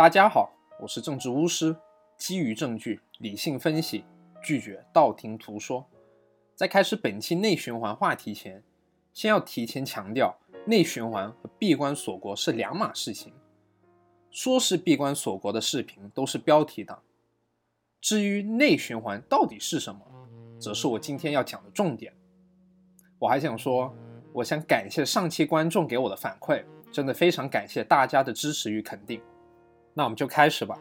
大家好，我是政治巫师，基于证据理性分析，拒绝道听途说。在开始本期内循环话题前，先要提前强调，内循环和闭关锁国是两码事情。说是闭关锁国的视频都是标题党，至于内循环到底是什么，则是我今天要讲的重点。我还想说，我想感谢上期观众给我的反馈，真的非常感谢大家的支持与肯定。那我们就开始吧。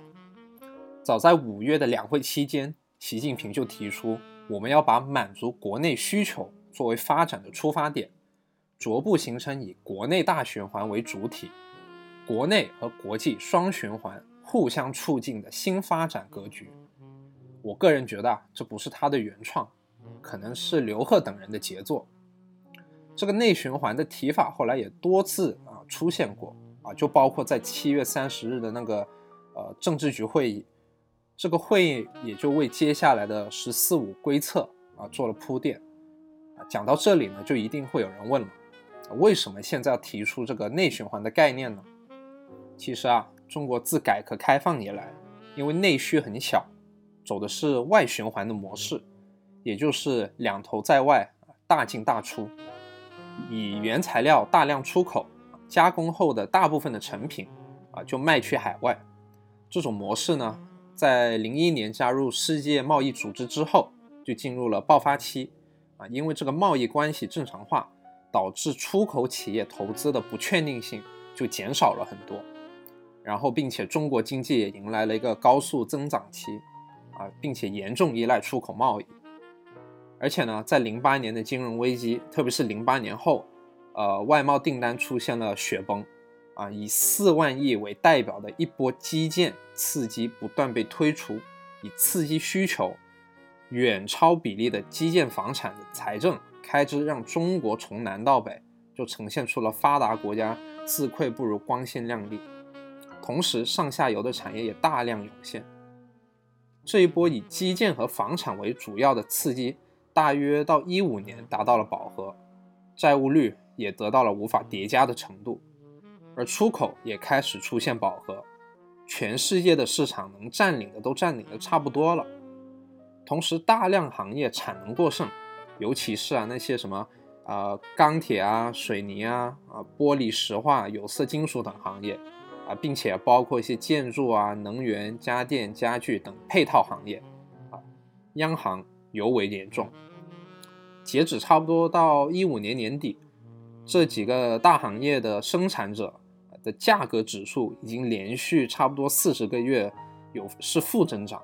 早在五月的两会期间，习近平就提出，我们要把满足国内需求作为发展的出发点，逐步形成以国内大循环为主体，国内和国际双循环互相促进的新发展格局。我个人觉得啊，这不是他的原创，可能是刘鹤等人的杰作。这个内循环的提法后来也多次啊出现过。就包括在七月三十日的那个呃政治局会议，这个会议也就为接下来的“十四五”规策啊做了铺垫。啊，讲到这里呢，就一定会有人问了，为什么现在要提出这个内循环的概念呢？其实啊，中国自改革开放以来，因为内需很小，走的是外循环的模式，也就是两头在外，大进大出，以原材料大量出口。加工后的大部分的成品啊，就卖去海外。这种模式呢，在零一年加入世界贸易组织之后，就进入了爆发期啊。因为这个贸易关系正常化，导致出口企业投资的不确定性就减少了很多。然后，并且中国经济也迎来了一个高速增长期啊，并且严重依赖出口贸易。而且呢，在零八年的金融危机，特别是零八年后。呃，外贸订单出现了雪崩，啊，以四万亿为代表的一波基建刺激不断被推出，以刺激需求，远超比例的基建房产的财政开支，让中国从南到北就呈现出了发达国家自愧不如光鲜亮丽，同时上下游的产业也大量涌现，这一波以基建和房产为主要的刺激，大约到一五年达到了饱和，债务率。也得到了无法叠加的程度，而出口也开始出现饱和，全世界的市场能占领的都占领的差不多了。同时，大量行业产能过剩，尤其是啊那些什么啊钢铁啊、水泥啊、啊玻璃、石化、有色金属等行业啊，并且包括一些建筑啊、能源、家电、家具等配套行业啊，央行尤为严重。截止差不多到一五年年底。这几个大行业的生产者的价格指数已经连续差不多四十个月有是负增长，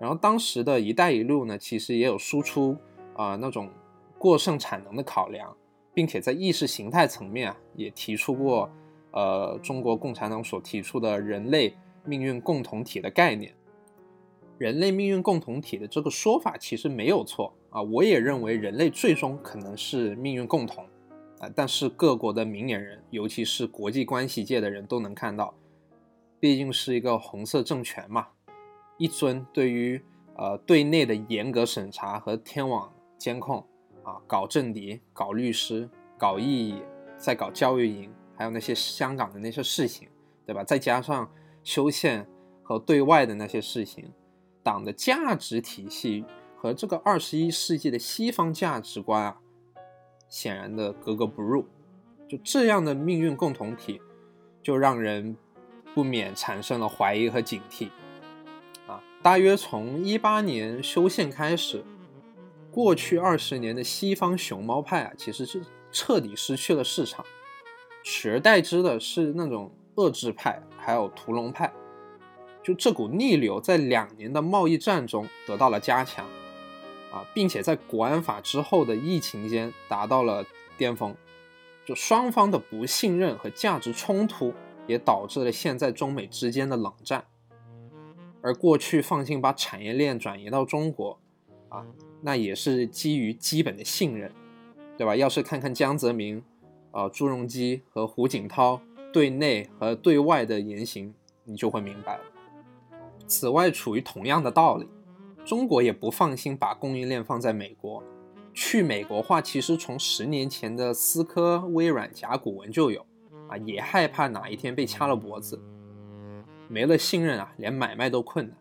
然后当时的一带一路呢，其实也有输出啊那种过剩产能的考量，并且在意识形态层面啊也提出过呃中国共产党所提出的人类命运共同体的概念。人类命运共同体的这个说法其实没有错啊，我也认为人类最终可能是命运共同。但是各国的明眼人，尤其是国际关系界的人都能看到，毕竟是一个红色政权嘛，一尊对于呃对内的严格审查和天网监控啊，搞政敌、搞律师、搞意义，再搞教育营，还有那些香港的那些事情，对吧？再加上修宪和对外的那些事情，党的价值体系和这个二十一世纪的西方价值观啊。显然的格格不入，就这样的命运共同体，就让人不免产生了怀疑和警惕。啊，大约从一八年修宪开始，过去二十年的西方熊猫派啊，其实是彻底失去了市场，取而代之的是那种遏制派，还有屠龙派。就这股逆流，在两年的贸易战中得到了加强。啊，并且在国安法之后的疫情间达到了巅峰，就双方的不信任和价值冲突，也导致了现在中美之间的冷战。而过去放心把产业链转移到中国，啊，那也是基于基本的信任，对吧？要是看看江泽民、啊朱镕基和胡锦涛对内和对外的言行，你就会明白了。此外，处于同样的道理。中国也不放心把供应链放在美国，去美国化其实从十年前的思科、微软、甲骨文就有，啊，也害怕哪一天被掐了脖子。没了信任啊，连买卖都困难，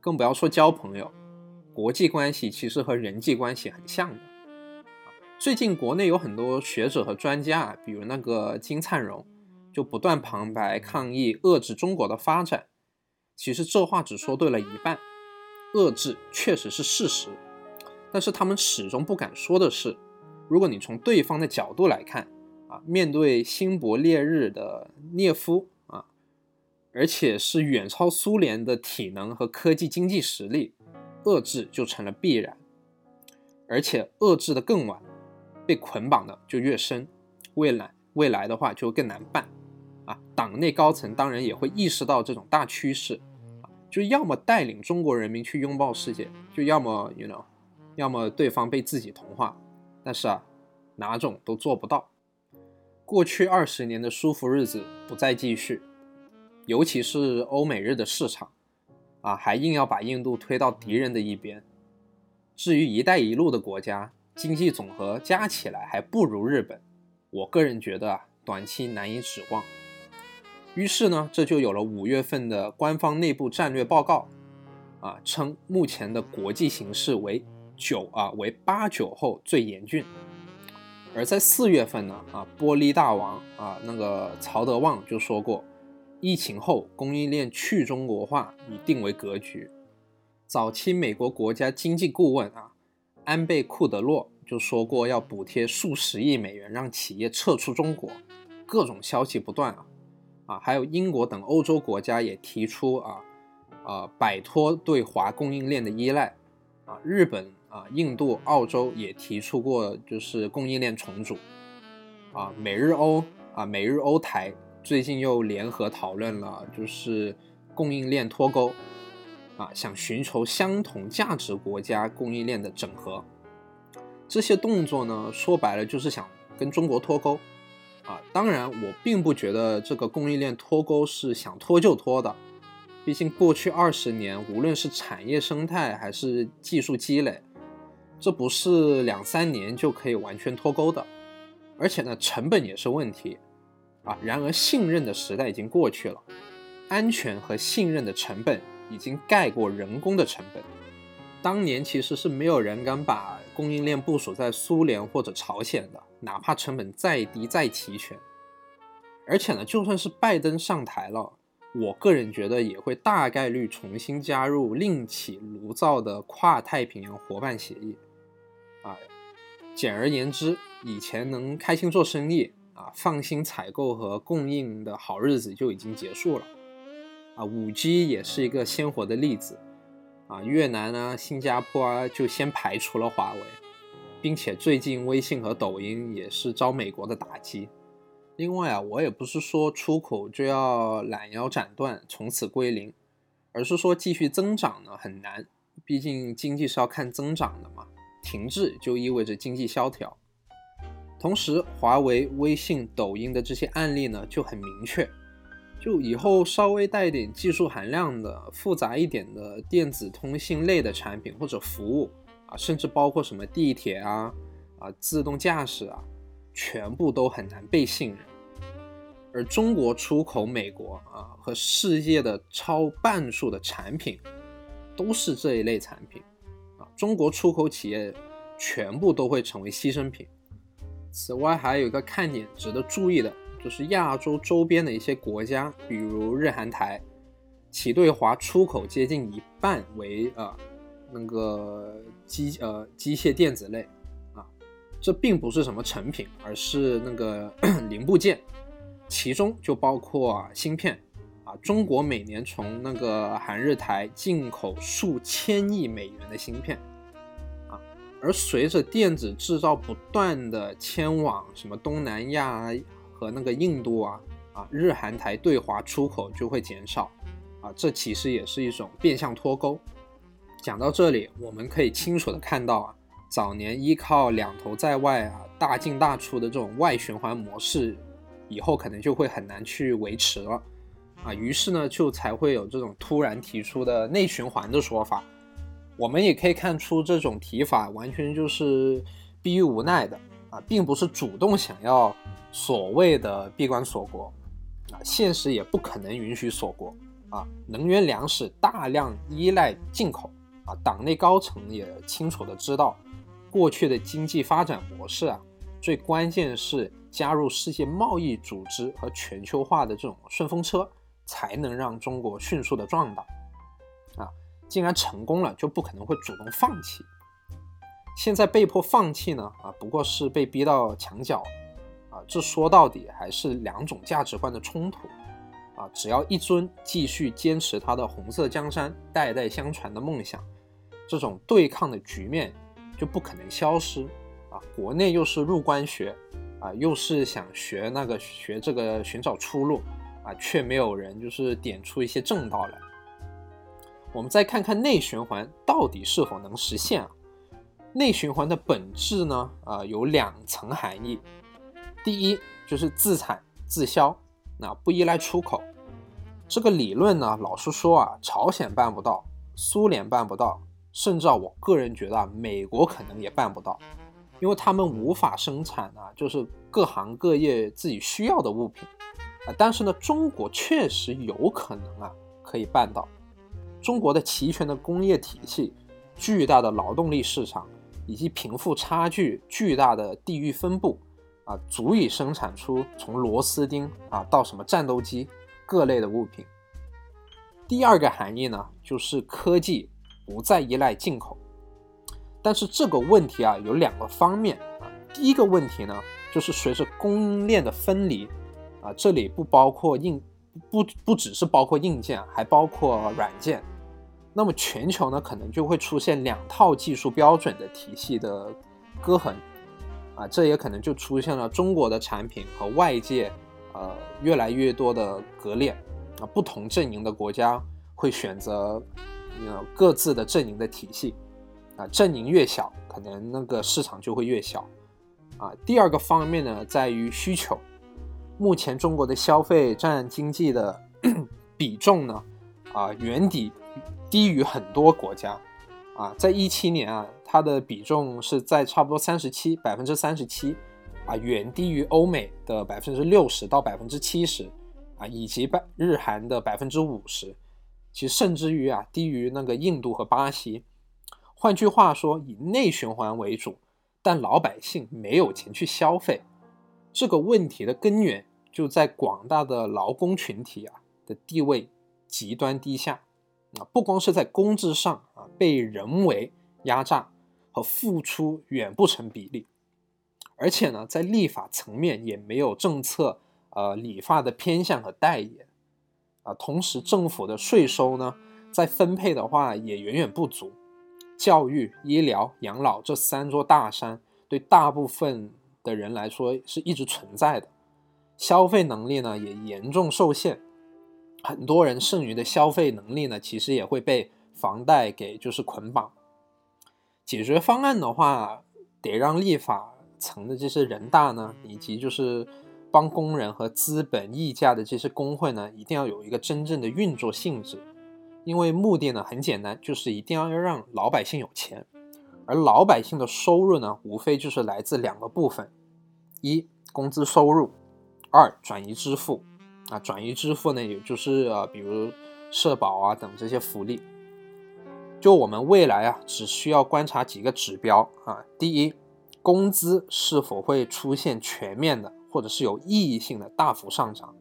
更不要说交朋友。国际关系其实和人际关系很像的。最近国内有很多学者和专家啊，比如那个金灿荣，就不断旁白抗议遏制中国的发展。其实这话只说对了一半，遏制确实是事实，但是他们始终不敢说的是，如果你从对方的角度来看，啊，面对新勃烈日的涅夫啊，而且是远超苏联的体能和科技经济实力。遏制就成了必然，而且遏制的更晚，被捆绑的就越深，未来未来的话就更难办啊！党内高层当然也会意识到这种大趋势，就要么带领中国人民去拥抱世界，就要么 you know，要么对方被自己同化，但是啊，哪种都做不到。过去二十年的舒服日子不再继续，尤其是欧美日的市场。啊，还硬要把印度推到敌人的一边。至于“一带一路”的国家，经济总和加起来还不如日本。我个人觉得啊，短期难以指望。于是呢，这就有了五月份的官方内部战略报告，啊，称目前的国际形势为九啊，为八九后最严峻。而在四月份呢，啊，玻璃大王啊，那个曹德旺就说过。疫情后，供应链去中国化已定为格局。早期美国国家经济顾问啊，安倍库德洛就说过要补贴数十亿美元让企业撤出中国，各种消息不断啊啊，还有英国等欧洲国家也提出啊啊摆脱对华供应链的依赖啊，日本啊、印度、澳洲也提出过就是供应链重组啊，美日欧啊，美日欧台。最近又联合讨论了，就是供应链脱钩，啊，想寻求相同价值国家供应链的整合。这些动作呢，说白了就是想跟中国脱钩，啊，当然我并不觉得这个供应链脱钩是想脱就脱的，毕竟过去二十年，无论是产业生态还是技术积累，这不是两三年就可以完全脱钩的，而且呢，成本也是问题。啊，然而信任的时代已经过去了，安全和信任的成本已经盖过人工的成本。当年其实是没有人敢把供应链部署在苏联或者朝鲜的，哪怕成本再低再齐全。而且呢，就算是拜登上台了，我个人觉得也会大概率重新加入另起炉灶的跨太平洋伙伴协议。啊，简而言之，以前能开心做生意。啊，放心采购和供应的好日子就已经结束了。啊，五 G 也是一个鲜活的例子。啊，越南啊、新加坡啊就先排除了华为，并且最近微信和抖音也是遭美国的打击。另外啊，我也不是说出口就要拦腰斩断，从此归零，而是说继续增长呢很难，毕竟经济是要看增长的嘛，停滞就意味着经济萧条。同时，华为、微信、抖音的这些案例呢，就很明确，就以后稍微带点技术含量的、复杂一点的电子通信类的产品或者服务啊，甚至包括什么地铁啊、啊自动驾驶啊，全部都很难被信任。而中国出口美国啊和世界的超半数的产品，都是这一类产品啊，中国出口企业全部都会成为牺牲品。此外，还有一个看点值得注意的，就是亚洲周边的一些国家，比如日韩台，其对华出口接近一半为呃那个机呃机械电子类啊，这并不是什么成品，而是那个 零部件，其中就包括啊芯片啊，中国每年从那个韩日台进口数千亿美元的芯片啊。而随着电子制造不断的迁往什么东南亚和那个印度啊啊，日韩台对华出口就会减少啊，这其实也是一种变相脱钩。讲到这里，我们可以清楚的看到啊，早年依靠两头在外啊大进大出的这种外循环模式，以后可能就会很难去维持了啊，于是呢，就才会有这种突然提出的内循环的说法。我们也可以看出，这种提法完全就是逼于无奈的啊，并不是主动想要所谓的闭关锁国啊，现实也不可能允许锁国啊，能源粮食大量依赖进口啊，党内高层也清楚的知道，过去的经济发展模式啊，最关键是加入世界贸易组织和全球化的这种顺风车，才能让中国迅速的壮大。啊，既然成功了，就不可能会主动放弃。现在被迫放弃呢？啊，不过是被逼到墙角。啊，这说到底还是两种价值观的冲突。啊，只要一尊继续坚持他的红色江山代代相传的梦想，这种对抗的局面就不可能消失。啊，国内又是入关学，啊，又是想学那个学这个寻找出路，啊，却没有人就是点出一些正道来。我们再看看内循环到底是否能实现啊？内循环的本质呢？啊，有两层含义。第一就是自产自销，那不依赖出口。这个理论呢，老实说啊，朝鲜办不到，苏联办不到，甚至啊，我个人觉得啊，美国可能也办不到，因为他们无法生产啊，就是各行各业自己需要的物品啊。但是呢，中国确实有可能啊，可以办到。中国的齐全的工业体系、巨大的劳动力市场以及贫富差距巨大的地域分布啊，足以生产出从螺丝钉啊到什么战斗机。各类的物品。第二个含义呢，就是科技不再依赖进口。但是这个问题啊，有两个方面啊。第一个问题呢，就是随着供应链的分离啊，这里不包括硬，不不只是包括硬件，还包括软件。那么全球呢，可能就会出现两套技术标准的体系的割痕啊，这也可能就出现了中国的产品和外界。呃，越来越多的割裂啊，不同阵营的国家会选择呃各自的阵营的体系啊，阵营越小，可能那个市场就会越小啊。第二个方面呢，在于需求，目前中国的消费占经济的 比重呢啊，远低低于很多国家啊，在一七年啊，它的比重是在差不多三十七百分之三十七。啊，远低于欧美的百分之六十到百分之七十，啊，以及百日韩的百分之五十，其实甚至于啊，低于那个印度和巴西。换句话说，以内循环为主，但老百姓没有钱去消费，这个问题的根源就在广大的劳工群体啊的地位极端低下，啊，不光是在工资上啊被人为压榨和付出远不成比例。而且呢，在立法层面也没有政策，呃，理发的偏向和代言，啊，同时政府的税收呢，在分配的话也远远不足。教育、医疗、养老这三座大山，对大部分的人来说是一直存在的，消费能力呢也严重受限，很多人剩余的消费能力呢，其实也会被房贷给就是捆绑。解决方案的话，得让立法。层的这些人大呢，以及就是帮工人和资本议价的这些工会呢，一定要有一个真正的运作性质，因为目的呢很简单，就是一定要要让老百姓有钱，而老百姓的收入呢，无非就是来自两个部分：一工资收入，二转移支付。啊，转移支付呢，也就是呃，比如社保啊等这些福利。就我们未来啊，只需要观察几个指标啊，第一。工资是否会出现全面的，或者是有意义性的大幅上涨，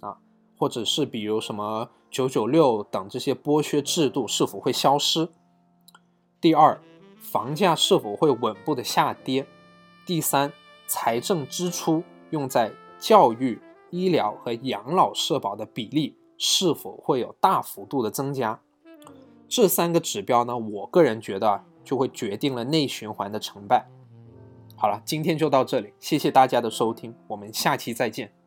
啊，或者是比如什么九九六等这些剥削制度是否会消失？第二，房价是否会稳步的下跌？第三，财政支出用在教育、医疗和养老社保的比例是否会有大幅度的增加？这三个指标呢，我个人觉得就会决定了内循环的成败。好了，今天就到这里，谢谢大家的收听，我们下期再见。